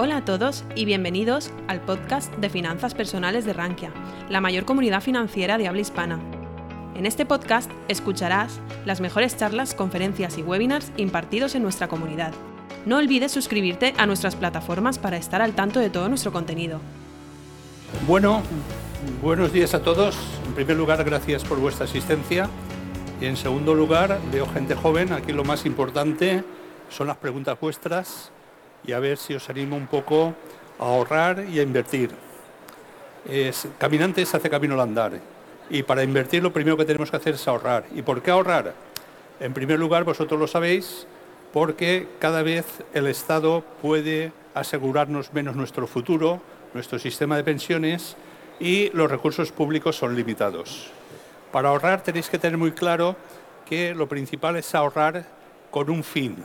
Hola a todos y bienvenidos al podcast de finanzas personales de Rankia, la mayor comunidad financiera de habla hispana. En este podcast escucharás las mejores charlas, conferencias y webinars impartidos en nuestra comunidad. No olvides suscribirte a nuestras plataformas para estar al tanto de todo nuestro contenido. Bueno, buenos días a todos. En primer lugar, gracias por vuestra asistencia. Y en segundo lugar, veo gente joven. Aquí lo más importante son las preguntas vuestras y a ver si os animo un poco a ahorrar y a invertir. Es, caminante se hace camino al andar y para invertir lo primero que tenemos que hacer es ahorrar. ¿Y por qué ahorrar? En primer lugar, vosotros lo sabéis, porque cada vez el Estado puede asegurarnos menos nuestro futuro, nuestro sistema de pensiones y los recursos públicos son limitados. Para ahorrar tenéis que tener muy claro que lo principal es ahorrar con un fin,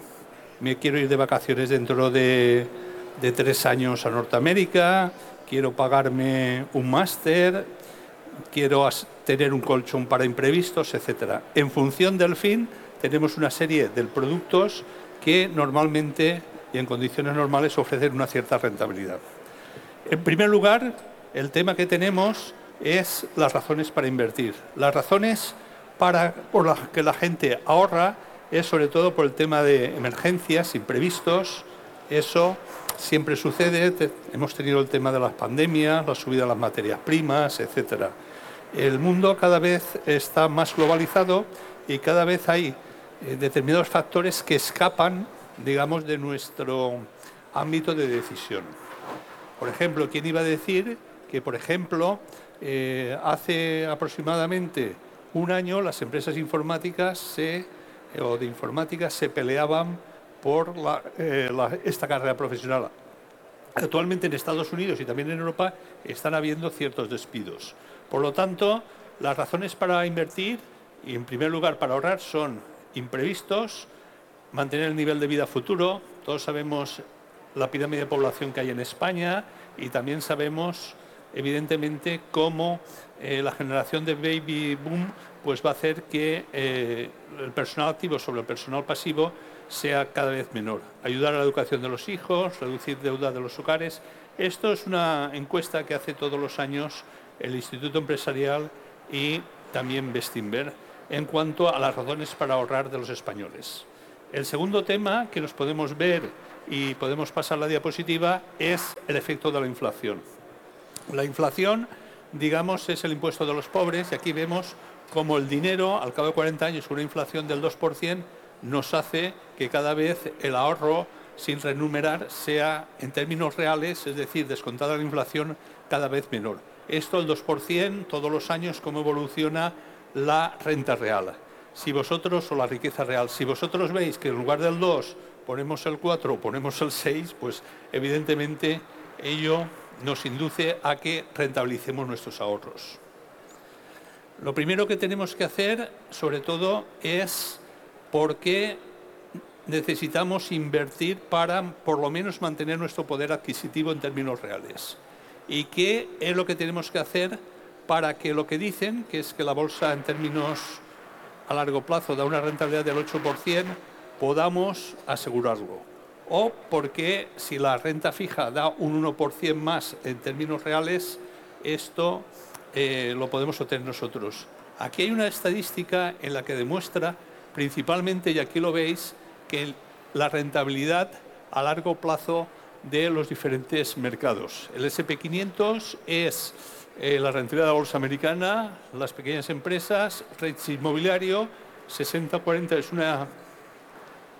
me quiero ir de vacaciones dentro de, tres años a Norteamérica, quiero pagarme un máster, quiero tener un colchón para imprevistos, etc. En función del fin, tenemos una serie de productos que normalmente y en condiciones normales ofrecen una cierta rentabilidad. En primer lugar, el tema que tenemos es las razones para invertir. Las razones para, por las que la gente ahorra es sobre todo por el tema de emergencias, imprevistos. Eso siempre sucede. Hemos tenido el tema de las pandemias, la subida de las materias primas, etcétera. El mundo cada vez está más globalizado y cada vez hay eh, determinados factores que escapan, digamos, de nuestro ámbito de decisión. Por ejemplo, ¿quién iba a decir que, por ejemplo, eh, hace aproximadamente un año las empresas informáticas se o de informática se peleaban por eh, esta carrera profesional. Actualmente en Estados Unidos y también en Europa están habiendo ciertos despidos. Por lo tanto, las razones para invertir y en primer lugar para ahorrar son imprevistos, mantener el nivel de vida futuro. Todos sabemos la pirámide de población que hay en España y también sabemos evidentemente cómo eh, la generación de baby boom pues va a hacer que eh, el personal activo sobre el personal pasivo sea cada vez menor. Ayudar a la educación de los hijos, reducir deuda de los hogares. Esto es una encuesta que hace todos los años el Instituto Empresarial y también Bestinver en cuanto a las razones para ahorrar de los españoles. El segundo tema que nos podemos ver y podemos pasar la diapositiva es el efecto de la inflación. La inflación, digamos, es el impuesto de los pobres y aquí vemos como el dinero, al cabo de 40 años, una inflación del 2%, nos hace que cada vez el ahorro sin renumerar sea, en términos reales, es decir, descontada la inflación, cada vez menor. Esto, el 2%, todos los años, cómo evoluciona la renta real. Si vosotros, o la riqueza real, si vosotros veis que en lugar del 2 ponemos el 4 o ponemos el 6, pues evidentemente ello nos induce a que rentabilicemos nuestros ahorros. Lo primero que tenemos que hacer, sobre todo, es por qué necesitamos invertir para, por lo menos, mantener nuestro poder adquisitivo en términos reales. Y qué es lo que tenemos que hacer para que lo que dicen, que es que la bolsa en términos a largo plazo da una rentabilidad del 8%, podamos asegurarlo. O porque si la renta fija da un 1% más en términos reales, esto eh, lo podemos obtener nosotros. Aquí hay una estadística en la que demuestra principalmente, y aquí lo veis, que la rentabilidad a largo plazo de los diferentes mercados. El SP500 es eh, la rentabilidad de la bolsa americana, las pequeñas empresas, rates inmobiliario, 60-40 es una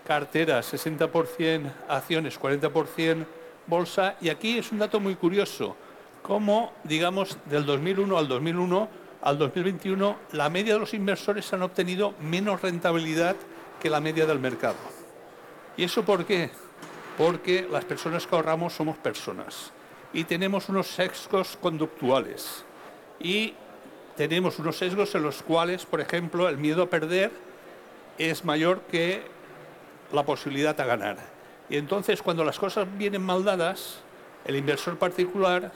cartera, 60% acciones, 40% bolsa, y aquí es un dato muy curioso cómo, digamos, del 2001 al 2001 al 2021, la media de los inversores han obtenido menos rentabilidad que la media del mercado. ¿Y eso por qué? Porque las personas que ahorramos somos personas y tenemos unos sesgos conductuales y tenemos unos sesgos en los cuales, por ejemplo, el miedo a perder es mayor que la posibilidad a ganar. Y entonces, cuando las cosas vienen mal dadas, el inversor particular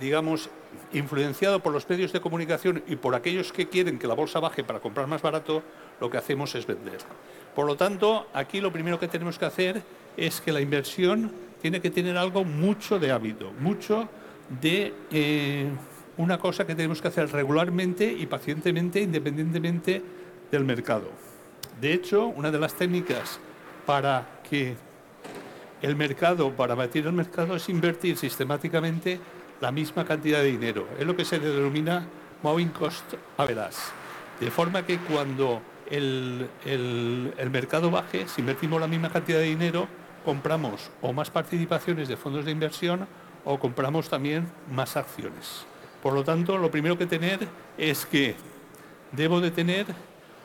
digamos, influenciado por los medios de comunicación y por aquellos que quieren que la bolsa baje para comprar más barato, lo que hacemos es vender. Por lo tanto, aquí lo primero que tenemos que hacer es que la inversión tiene que tener algo mucho de hábito, mucho de eh, una cosa que tenemos que hacer regularmente y pacientemente, independientemente del mercado. De hecho, una de las técnicas para que el mercado, para batir el mercado, es invertir sistemáticamente la misma cantidad de dinero. Es lo que se denomina moving cost average. De forma que cuando el, el, mercado baje, si invertimos la misma cantidad de dinero, compramos o más participaciones de fondos de inversión o compramos también más acciones. Por lo tanto, lo primero que tener es que debo de tener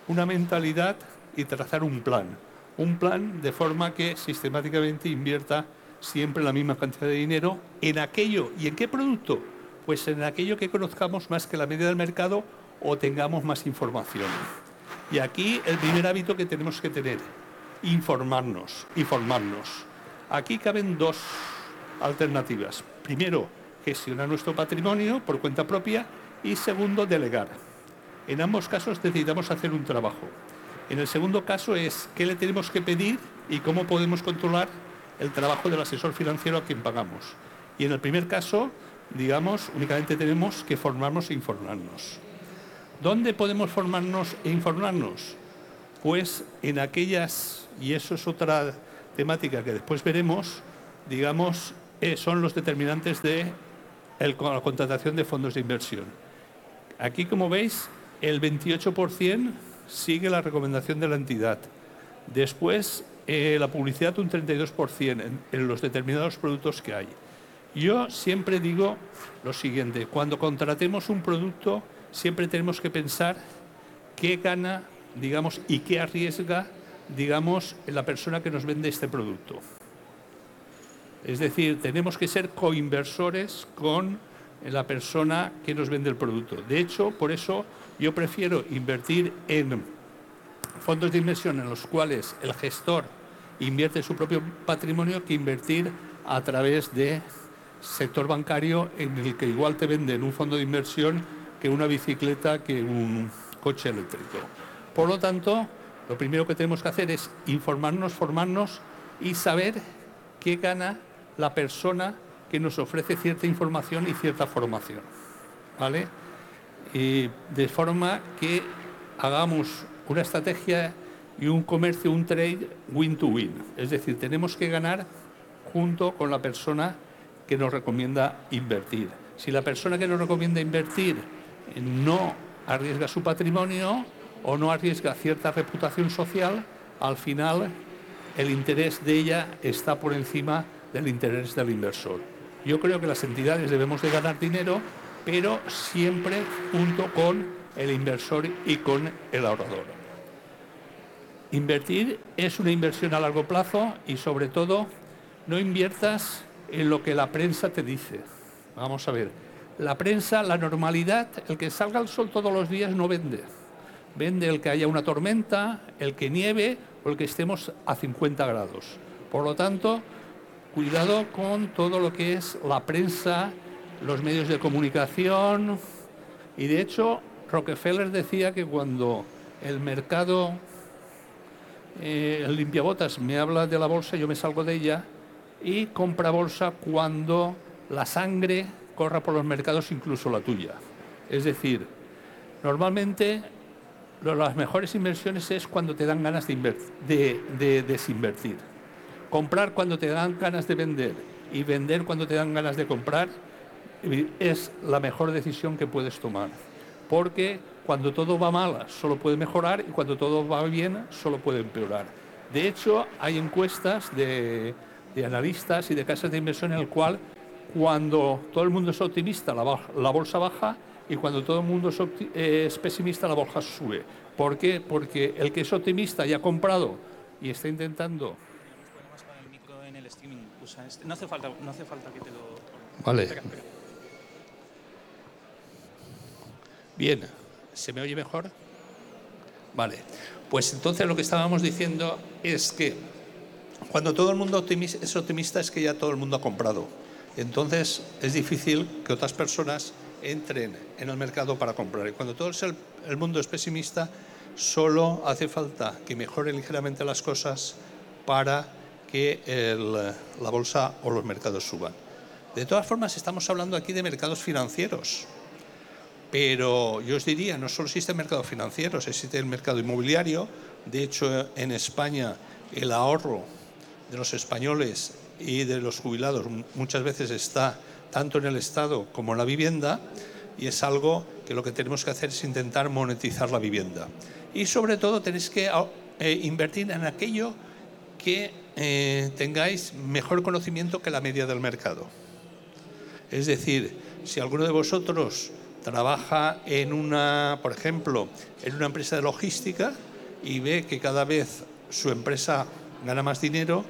una mentalidad y trazar un plan. Un plan de forma que sistemáticamente invierta siempre la misma cantidad de dinero en aquello. ¿Y en qué producto? Pues en aquello que conozcamos más que la media del mercado o tengamos más información. Y aquí el primer hábito que tenemos que tener, informarnos, informarnos. Aquí caben dos alternativas. Primero, gestionar nuestro patrimonio por cuenta propia y segundo, delegar. En ambos casos necesitamos hacer un trabajo. En el segundo caso es qué le tenemos que pedir y cómo podemos controlar el trabajo del asesor financiero a quien pagamos. Y en el primer caso, digamos, únicamente tenemos que formarnos e informarnos. ¿Dónde podemos formarnos e informarnos? Pues en aquellas, y eso es otra temática que después veremos, digamos, eh, son los determinantes de la contratación de fondos de inversión. Aquí, como veis, el 28% sigue la recomendación de la entidad. Después, eh, la publicidad un 32% en, los determinados productos que hay. Yo siempre digo lo siguiente, cuando contratemos un producto, siempre tenemos que pensar qué gana, digamos, y qué arriesga, digamos, la persona que nos vende este producto. Es decir, tenemos que ser coinversores con la persona que nos vende el producto. De hecho, por eso yo prefiero invertir en fondos de inversión en los cuales el gestor invierte su propio patrimonio que invertir a través de sector bancario en el que igual te venden un fondo de inversión que una bicicleta, que un coche eléctrico. Por lo tanto, lo primero que tenemos que hacer es informarnos, formarnos y saber qué gana la persona que nos ofrece cierta información y cierta formación. ¿Vale? De forma que hagamos una estrategia y un comercio, un trade win-to-win. Es decir, tenemos que ganar junto con la persona que nos recomienda invertir. Si la persona que nos recomienda invertir no arriesga su patrimonio o no arriesga cierta reputación social, al final el interés de ella está por encima del interés del inversor. Yo creo que las entidades debemos de ganar dinero, pero siempre junto con el inversor y con el ahorrador. Invertir es una inversión a largo plazo y sobre todo no inviertas en lo que la prensa te dice. Vamos a ver, la prensa, la normalidad, el que salga el sol todos los días no vende. Vende el que haya una tormenta, el que nieve o el que estemos a 50 grados. Por lo tanto, cuidado con todo lo que es la prensa, los medios de comunicación. Y de hecho, Rockefeller decía que cuando el mercado, eh, el limpiabotas me habla de la bolsa, yo me salgo de ella y compra bolsa cuando la sangre corra por los mercados, incluso la tuya. Es decir, normalmente las mejores inversiones es cuando te dan ganas de, de desinvertir comprar cuando te dan ganas de vender y vender cuando te dan ganas de comprar es la mejor decisión que puedes tomar. Porque cuando todo va mal solo puede mejorar y cuando todo va bien solo puede empeorar. De hecho, hay encuestas de, analistas y de casas de inversión en el cual cuando todo el mundo es optimista la, bolsa baja y cuando todo el mundo es, es pesimista la bolsa sube. ¿Por qué? Porque el que es optimista y ha comprado y está intentando este, no, hace falta, no hace falta que te lo... Vale. Bien, ¿se me oye mejor? Vale, pues entonces lo que estábamos diciendo es que cuando todo el mundo es optimista es que ya todo el mundo ha comprado. Entonces es difícil que otras personas entren en el mercado para comprar. Y cuando todo el, el mundo es pesimista, solo hace falta que mejoren ligeramente las cosas para que la bolsa o los mercados suban. De todas formas, estamos hablando aquí de mercados financieros. Pero yo os diría, no solo existe el mercado financiero, existe el mercado inmobiliario. De hecho, en España el ahorro de los españoles y de los jubilados muchas veces está tanto en el Estado como en la vivienda y es algo que lo que tenemos que hacer es intentar monetizar la vivienda. Y sobre todo tenéis que eh, invertir en aquello que eh, tengáis mejor conocimiento que la media del mercado. Es decir, si alguno de vosotros trabaja en una, por ejemplo, en una empresa de logística y ve que cada vez su empresa gana más dinero,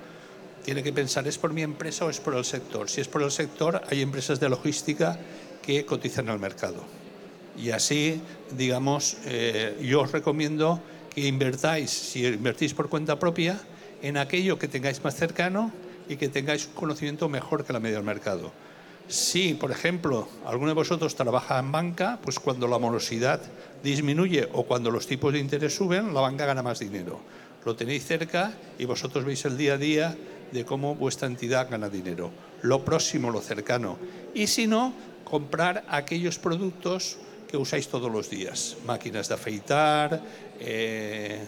tiene que pensar, ¿es por mi empresa o es por el sector? Si es por el sector, hay empresas de logística que cotizan al mercado. Y así, digamos, eh, yo os recomiendo que invertáis, si invertís por cuenta propia, en aquello que tengáis más cercano y que tengáis un conocimiento mejor que la media del mercado. Si, por ejemplo, alguno de vosotros trabaja en banca, pues cuando la morosidad disminuye o cuando los tipos de interés suben, la banca gana más dinero. Lo tenéis cerca y vosotros veis el día a día de cómo vuestra entidad gana dinero. Lo próximo, lo cercano. Y si no, comprar aquellos productos que usáis todos los días. Máquinas de afeitar, eh,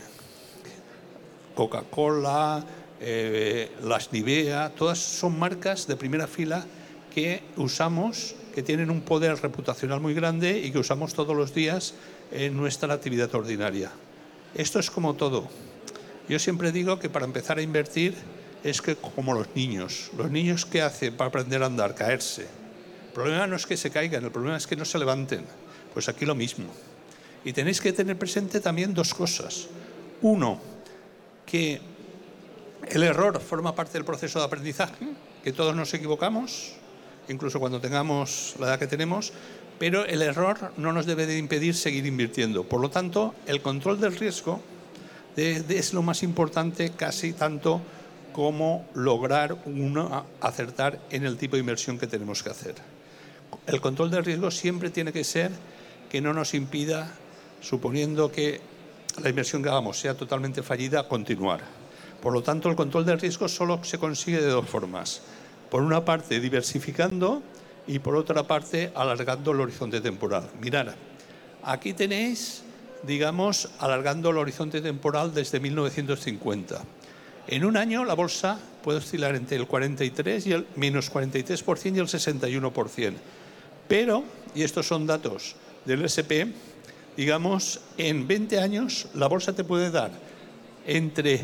Coca-Cola, eh, las Nivea, todas son marcas de primera fila que usamos, que tienen un poder reputacional muy grande y que usamos todos los días en nuestra actividad ordinaria. Esto es como todo. Yo siempre digo que para empezar a invertir es que como los niños. Los niños, ¿qué hacen para aprender a andar? Caerse. El problema no es que se caigan, el problema es que no se levanten. Pues aquí lo mismo. Y tenéis que tener presente también dos cosas. Uno, que el error forma parte del proceso de aprendizaje, que todos nos equivocamos, incluso cuando tengamos la edad que tenemos, pero el error no nos debe de impedir seguir invirtiendo. Por lo tanto, el control del riesgo es lo más importante casi tanto como lograr uno acertar en el tipo de inversión que tenemos que hacer. El control del riesgo siempre tiene que ser que no nos impida, suponiendo que la inversión que hagamos sea totalmente fallida, continuar. Por lo tanto, el control del riesgo solo se consigue de dos formas. Por una parte, diversificando y por otra parte, alargando el horizonte temporal. Mirad, aquí tenéis, digamos, alargando el horizonte temporal desde 1950. En un año la bolsa puede oscilar entre el 43 y el menos 43% y el 61%. Pero, y estos son datos del SP, digamos, en 20 años la bolsa te puede dar entre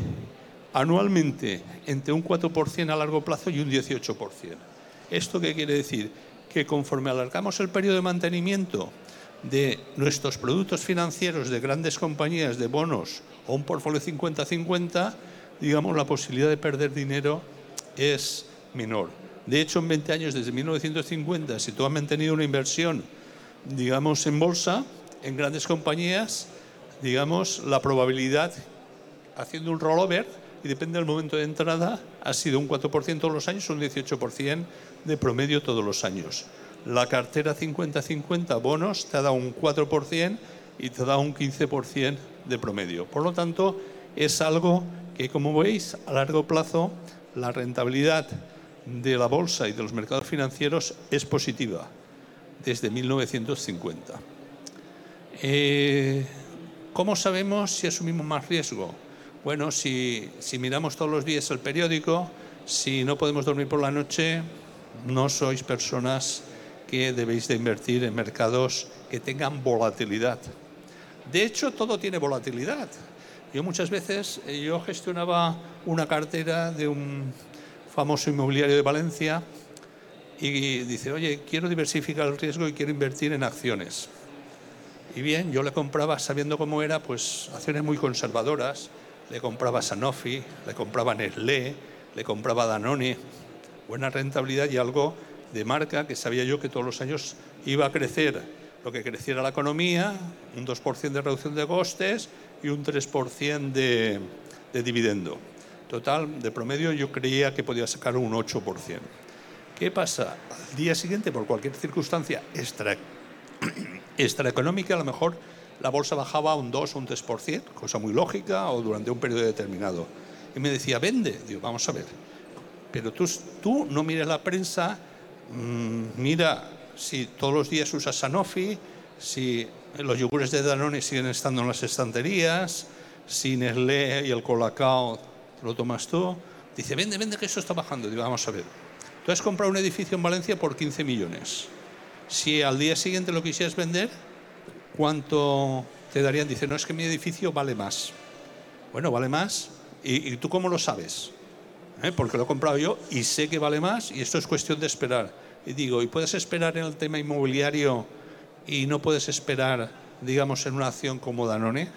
anualmente entre un 4% a largo plazo y un 18%. ¿Esto qué quiere decir? Que conforme alargamos el periodo de mantenimiento de nuestros productos financieros de grandes compañías de bonos o un portfolio 50-50, digamos, la posibilidad de perder dinero es menor. De hecho, en 20 años, desde 1950, si tú has mantenido una inversión, digamos, en bolsa, en grandes compañías, digamos, la probabilidad, haciendo un rollover, y depende del momento de entrada, ha sido un 4% todos los años, un 18% de promedio todos los años. La cartera 50-50 bonos te da un 4% y te da un 15% de promedio. Por lo tanto, es algo que, como veis, a largo plazo la rentabilidad de la bolsa y de los mercados financieros es positiva desde 1950. Eh, ¿Cómo sabemos si asumimos más riesgo? Bueno, si, si miramos todos los días el periódico, si no podemos dormir por la noche, no sois personas que debéis de invertir en mercados que tengan volatilidad. De hecho, todo tiene volatilidad. Yo muchas veces, eh, yo gestionaba una cartera de un famoso inmobiliario de Valencia y dice, oye, quiero diversificar el riesgo y quiero invertir en acciones. Y bien, yo le compraba, sabiendo cómo era, pues acciones muy conservadoras. Le compraba Sanofi, le compraba Nestlé, le compraba Danone. Buena rentabilidad y algo de marca que sabía yo que todos los años iba a crecer lo que creciera la economía, un 2% de reducción de costes y un 3% de, de dividendo. Total, de promedio yo creía que podía sacar un 8%. ¿Qué pasa? Al día siguiente, por cualquier circunstancia extra extraeconómica, a lo mejor la bolsa bajaba un 2 o un 3%, cosa muy lógica, o durante un periodo determinado. Y me decía, vende. Digo, vamos a ver. Pero tú, tú no mires la prensa, mmm, mira si todos los días usas Sanofi, si los yogures de Danone siguen estando en las estanterías, si Nestlé y el Colacao lo tomas tú. Dice, vende, vende, que eso está bajando. Digo, vamos a ver. Tú has comprado un edificio en Valencia por 15 millones. Si al día siguiente lo quisieras vender, ¿cuánto te darían? Dice, no, es que mi edificio vale más. Bueno, vale más. ¿Y, tú cómo lo sabes? ¿Eh? Porque lo he comprado yo y sé que vale más y esto es cuestión de esperar. Y digo, ¿y puedes esperar en el tema inmobiliario y no puedes esperar, digamos, en una acción como Danone?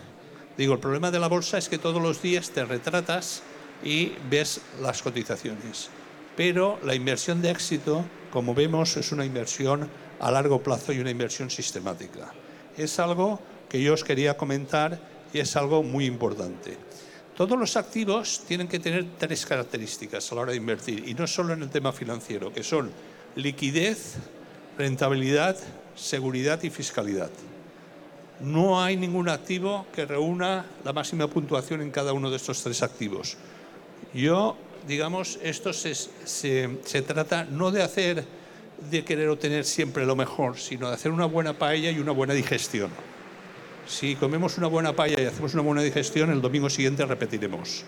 Digo, el problema de la bolsa es que todos los días te retratas y ves las cotizaciones. Pero la inversión de éxito, como vemos, es una inversión a largo plazo y una inversión sistemática. Es algo que yo os quería comentar y es algo muy importante. Todos los activos tienen que tener tres características a la hora de invertir, y no solo en el tema financiero, que son liquidez, rentabilidad, seguridad y fiscalidad. No hay ningún activo que reúna la máxima puntuación en cada uno de estos tres activos. Yo, digamos, esto se, trata no de hacer, de querer obtener siempre lo mejor, sino de hacer una buena paella y una buena digestión. Si comemos una buena paella y hacemos una buena digestión, el domingo siguiente repetiremos.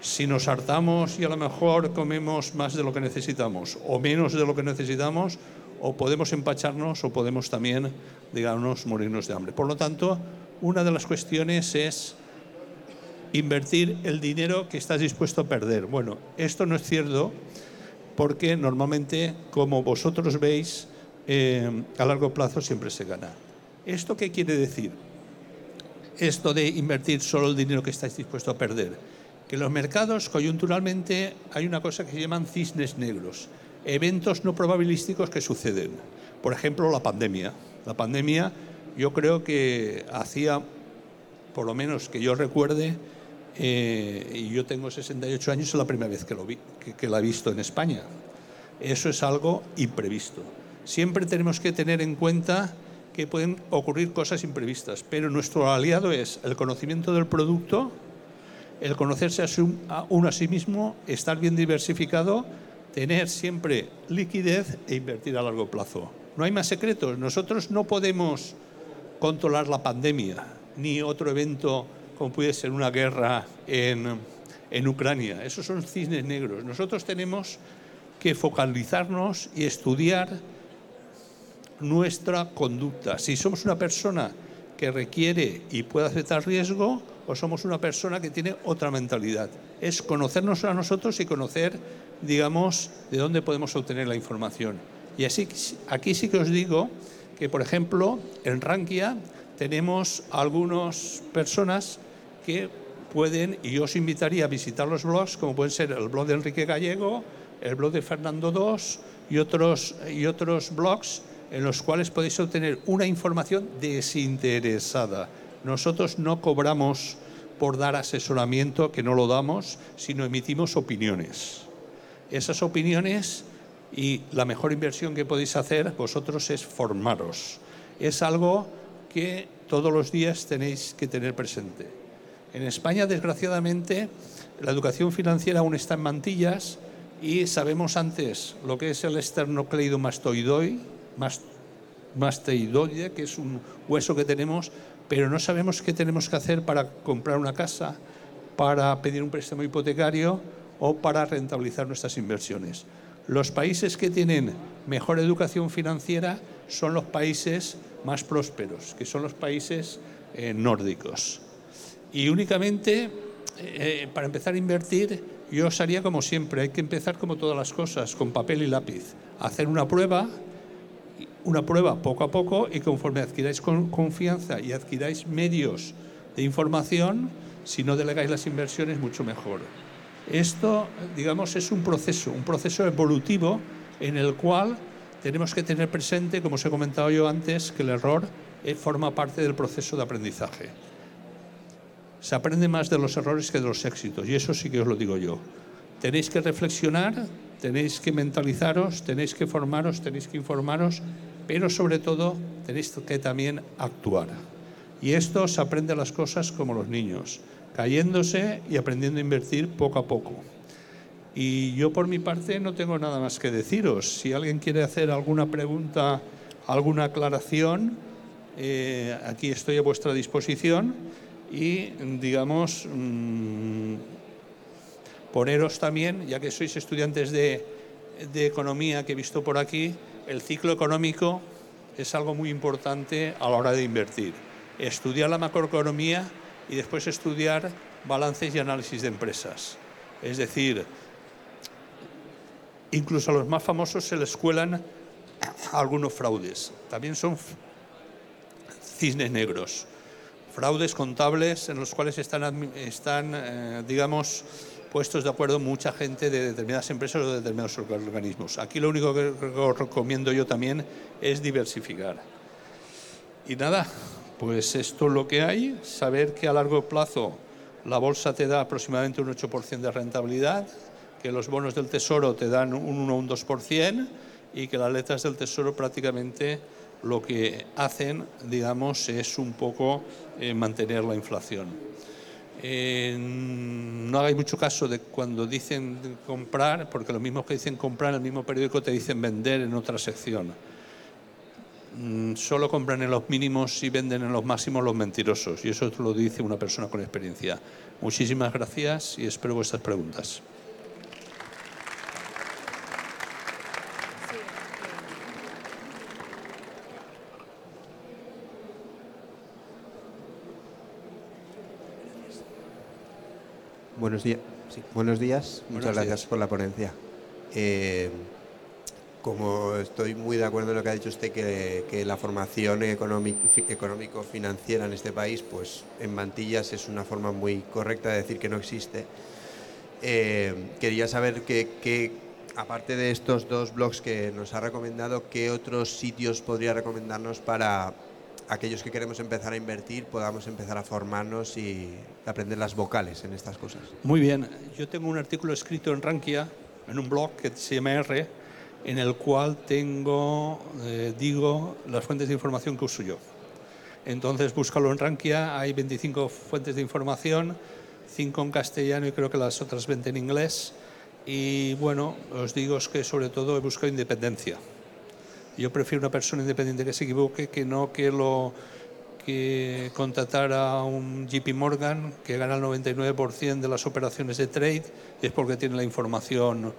Si nos hartamos y a lo mejor comemos más de lo que necesitamos o menos de lo que necesitamos, o podemos empacharnos o podemos también, digamos, morirnos de hambre. Por lo tanto, una de las cuestiones es invertir el dinero que estás dispuesto a perder. Bueno, esto no es cierto porque normalmente, como vosotros veis, eh, a largo plazo siempre se gana. ¿Esto qué quiere decir? Esto de invertir solo el dinero que estáis dispuesto a perder. Que en los mercados, coyunturalmente, hay una cosa que se llaman cisnes negros eventos no probabilísticos que suceden. Por ejemplo, la pandemia. La pandemia yo creo que hacía, por lo menos que yo recuerde, eh, y yo tengo 68 años, es la primera vez que, lo vi, que, que la he visto en España. Eso es algo imprevisto. Siempre tenemos que tener en cuenta que pueden ocurrir cosas imprevistas, pero nuestro aliado es el conocimiento del producto, el conocerse a uno a sí mismo, estar bien diversificado tener siempre liquidez e invertir a largo plazo. No hay más secretos. Nosotros no podemos controlar la pandemia ni otro evento como puede ser una guerra en, en Ucrania. Esos son cisnes negros. Nosotros tenemos que focalizarnos y estudiar nuestra conducta. Si somos una persona que requiere y puede aceptar riesgo o somos una persona que tiene otra mentalidad. Es conocernos a nosotros y conocer digamos, de dónde podemos obtener la información. Y así, aquí sí que os digo que, por ejemplo, en Rankia tenemos algunas personas que pueden, y yo os invitaría a visitar los blogs, como pueden ser el blog de Enrique Gallego, el blog de Fernando II y otros, y otros blogs en los cuales podéis obtener una información desinteresada. Nosotros no cobramos por dar asesoramiento, que no lo damos, sino emitimos opiniones esas opiniones y la mejor inversión que podéis hacer vosotros es formaros. Es algo que todos los días tenéis que tener presente. En España, desgraciadamente, la educación financiera aún está en mantillas y sabemos antes lo que es el esternocleidomastoidoi, mastoidoide, que es un hueso que tenemos, pero no sabemos qué tenemos que hacer para comprar una casa, para pedir un préstamo hipotecario o para rentabilizar nuestras inversiones. Los países que tienen mejor educación financiera son los países más prósperos, que son los países eh, nórdicos. Y únicamente, eh, para empezar a invertir, yo haría como siempre, hay que empezar como todas las cosas, con papel y lápiz. Hacer una prueba, una prueba poco a poco y conforme adquiráis confianza y adquiráis medios de información, si no delegáis las inversiones, mucho mejor. Esto, digamos, es un proceso, un proceso evolutivo en el cual tenemos que tener presente, como os he comentado yo antes, que el error eh, forma parte del proceso de aprendizaje. Se aprende más de los errores que de los éxitos, y eso sí que os lo digo yo. Tenéis que reflexionar, tenéis que mentalizaros, tenéis que formaros, tenéis que informaros pero sobre todo tenéis que también actuar. Y esto se aprende las cosas como los niños, cayéndose y aprendiendo a invertir poco a poco. Y yo por mi parte no tengo nada más que deciros. Si alguien quiere hacer alguna pregunta, alguna aclaración, eh, aquí estoy a vuestra disposición y, digamos, mm, poneros también, ya que sois estudiantes de, de economía que he visto por aquí, el ciclo económico es algo muy importante a la hora de invertir. Estudiar la macroeconomía y después estudiar balances y análisis de empresas. Es decir, incluso a los más famosos se les cuelan algunos fraudes. También son cisnes negros. Fraudes contables en los cuales están, están eh, digamos, puestos de acuerdo mucha gente de determinadas empresas o de determinados organismos. Aquí lo único que recomiendo yo también es diversificar. Y nada, pues esto es lo que hay, saber que a largo plazo la bolsa te da aproximadamente un 8% de rentabilidad, que los bonos del tesoro te dan un 1 o un 2% y que las letras del tesoro prácticamente lo que hacen, digamos, es un poco eh, mantener la inflación. Eh, no hagáis mucho caso de cuando dicen comprar, porque lo mismo que dicen comprar en el mismo periódico te dicen vender en otra sección. Mm, solo compran en los mínimos y venden en los máximos los mentirosos, y eso lo dice una persona con experiencia. Muchísimas gracias y espero vuestras preguntas. Buenos días. Buenos días. Muchas gracias por la ponencia. Eh, como estoy muy de acuerdo en lo que ha dicho usted, que, la formación económico-financiera en este país, pues en mantillas es una forma muy correcta de decir que no existe. Eh, quería saber que, aparte de estos dos blogs que nos ha recomendado, ¿qué otros sitios podría recomendarnos para aquellos que queremos empezar a invertir podamos empezar a formarnos y aprender las vocales en estas cosas. Muy bien, yo tengo un artículo escrito en Rankia, en un blog que se llama en el cual tengo, eh, digo, las fuentes de información que uso yo. Entonces búscalo en Rankia, hay 25 fuentes de información, 5 en castellano y creo que las otras 20 en inglés. Y bueno, os digo que sobre todo he buscado independencia. Yo prefiero una persona independiente que se equivoque que no que lo que contratar a un JP Morgan que gana el 99% de las operaciones de trade es porque tiene la información,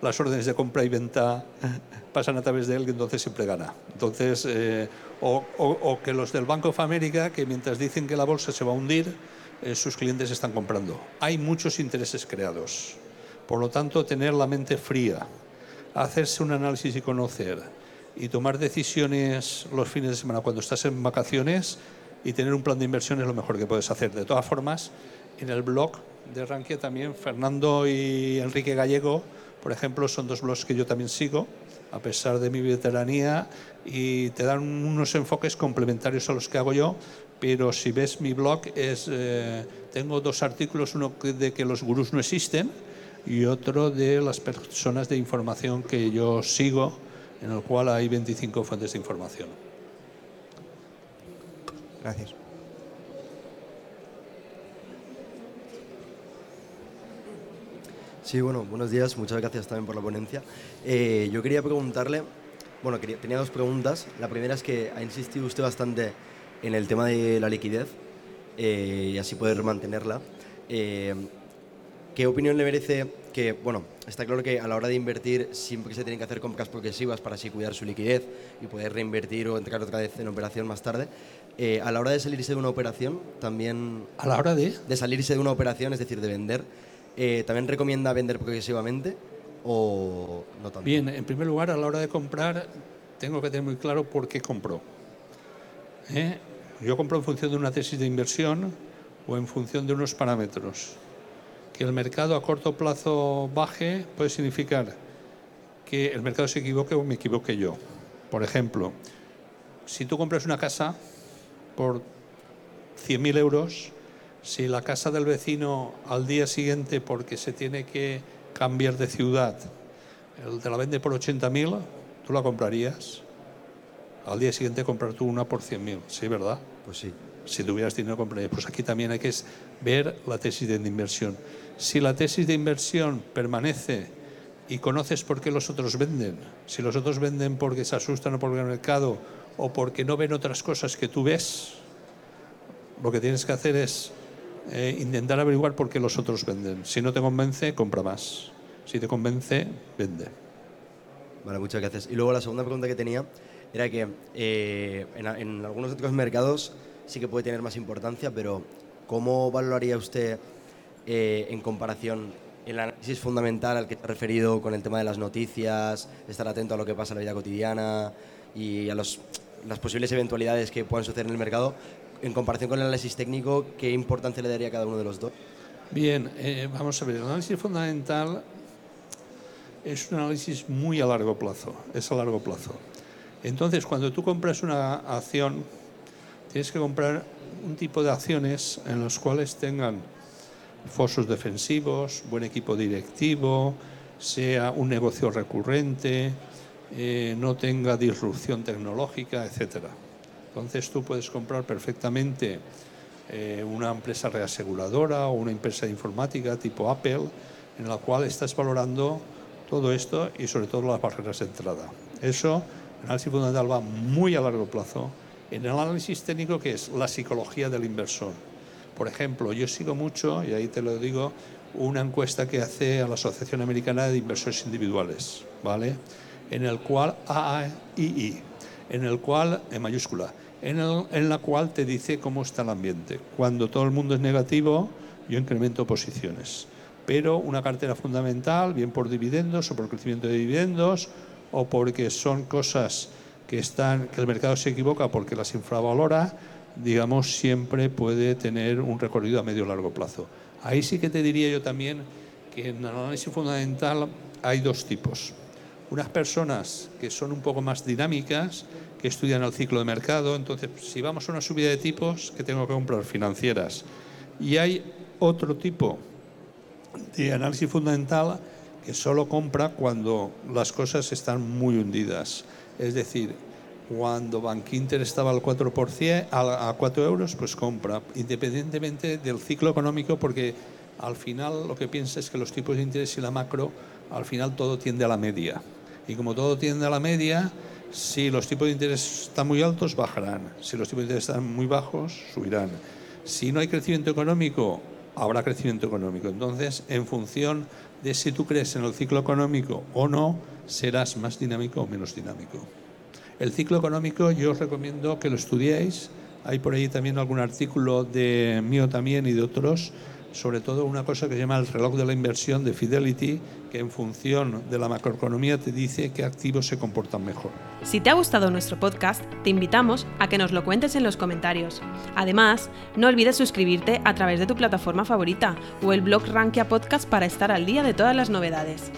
las órdenes de compra y venta pasan a través de él y entonces siempre gana. Entonces, eh, o, que los del Bank of America, que mientras dicen que la bolsa se va a hundir, eh, sus clientes están comprando. Hay muchos intereses creados. Por lo tanto, tener la mente fría, hacerse un análisis y conocer y tomar decisiones los fines de semana cuando estás en vacaciones y tener un plan de inversión es lo mejor que puedes hacer. De todas formas, en el blog de Rankia también, Fernando y Enrique Gallego, por ejemplo, son dos blogs que yo también sigo, a pesar de mi veteranía, y te dan unos enfoques complementarios a los que hago yo, pero si ves mi blog, es, eh, tengo dos artículos, uno de que los gurús no existen y otro de las personas de información que yo sigo en el cual hay 25 fuentes de información. Gracias. Sí, bueno, buenos días, muchas gracias también por la ponencia. Eh, yo quería preguntarle, bueno, tenía dos preguntas. La primera es que ha insistido usted bastante en el tema de la liquidez eh, y así poder mantenerla. Eh, ¿Qué opinión le merece que, bueno, está claro que a la hora de invertir siempre se tienen que hacer compras progresivas para así cuidar su liquidez y poder reinvertir o entrar otra vez en operación más tarde? Eh, a la hora de salirse de una operación, también... ¿A la hora de? De salirse de una operación, es decir, de vender, eh, ¿también recomienda vender progresivamente o no tanto? Bien, en primer lugar, a la hora de comprar, tengo que tener muy claro por qué compro. ¿Eh? Yo compro en función de una tesis de inversión o en función de unos parámetros que el mercado a corto plazo baje puede significar que el mercado se equivoque o me equivoque yo. Por ejemplo, si tú compras una casa por 100.000 euros, si la casa del vecino al día siguiente, porque se tiene que cambiar de ciudad, te la vende por 80.000, ¿tú la comprarías? Al día siguiente comprar tú una por 100.000. Sí, ¿verdad? Pues sí. Si tuvieras dinero, comprarías. Pues aquí también hay que ver la tesis de inversión. Si la tesis de inversión permanece y conoces por qué los otros venden, si los otros venden porque se asustan o porque el mercado o porque no ven otras cosas que tú ves, lo que tienes que hacer es eh, intentar averiguar por qué los otros venden. Si no te convence, compra más. Si te convence, vende. Vale, muchas gracias. Y luego la segunda pregunta que tenía era que eh, en, algunos otros mercados sí que puede tener más importancia, pero ¿cómo valoraría usted eh, en comparación el análisis fundamental al que te ha referido con el tema de las noticias, estar atento a lo que pasa en la vida cotidiana y a los, las posibles eventualidades que puedan suceder en el mercado, en comparación con el análisis técnico, ¿qué importancia le daría a cada uno de los dos? Bien, eh, vamos a ver, el análisis fundamental es un análisis muy a largo plazo, es a largo plazo. Entonces, cuando tú compras una acción, tienes que comprar un tipo de acciones en los cuales tengan fosos defensivos, buen equipo directivo, sea un negocio recurrente, eh, no tenga disrupción tecnológica, etc. Entonces tú puedes comprar perfectamente eh, una empresa reaseguradora o una empresa de informática tipo Apple, en la cual estás valorando todo esto y sobre todo las barreras de entrada. Eso, análisis fundamental va muy a largo plazo. En el análisis técnico, que es la psicología del inversor. Por ejemplo, yo sigo mucho, y ahí te lo digo, una encuesta que hace a la Asociación Americana de Inversores Individuales, ¿vale? En el cual, AAII, en el cual, en mayúscula, en, en la cual te dice cómo está el ambiente. Cuando todo el mundo es negativo, yo incremento posiciones pero una cartera fundamental, bien por dividendos o por crecimiento de dividendos, o porque son cosas que, están, que el mercado se equivoca porque las infravalora, digamos, siempre puede tener un recorrido a medio o largo plazo. Ahí sí que te diría yo también que en el análisis fundamental hay dos tipos. Unas personas que son un poco más dinámicas, que estudian el ciclo de mercado, entonces si vamos a una subida de tipos, que tengo que comprar financieras. Y hay otro tipo de análisis fundamental que solo compra cuando las cosas están muy hundidas. Es decir, cuando Bankinter estaba al 4%, a 4 euros, pues compra, independientemente del ciclo económico, porque al final lo que piensa es que los tipos de interés y la macro, al final todo tiende a la media. Y como todo tiende a la media, si los tipos de interés están muy altos, bajarán. Si los tipos de interés están muy bajos, subirán. Si no hay crecimiento económico, habrá crecimiento económico. Entonces, en función de si tú crees en el ciclo económico o no, serás más dinámico o menos dinámico. El ciclo económico yo os recomiendo que lo estudiéis. Hay por ahí también algún artículo de mío también y de otros sobre todo una cosa que se llama el reloj de la inversión de Fidelity, que en función de la macroeconomía te dice qué activos se comportan mejor. Si te ha gustado nuestro podcast, te invitamos a que nos lo cuentes en los comentarios. Además, no olvides suscribirte a través de tu plataforma favorita o el blog Rankia Podcast para estar al día de todas las novedades.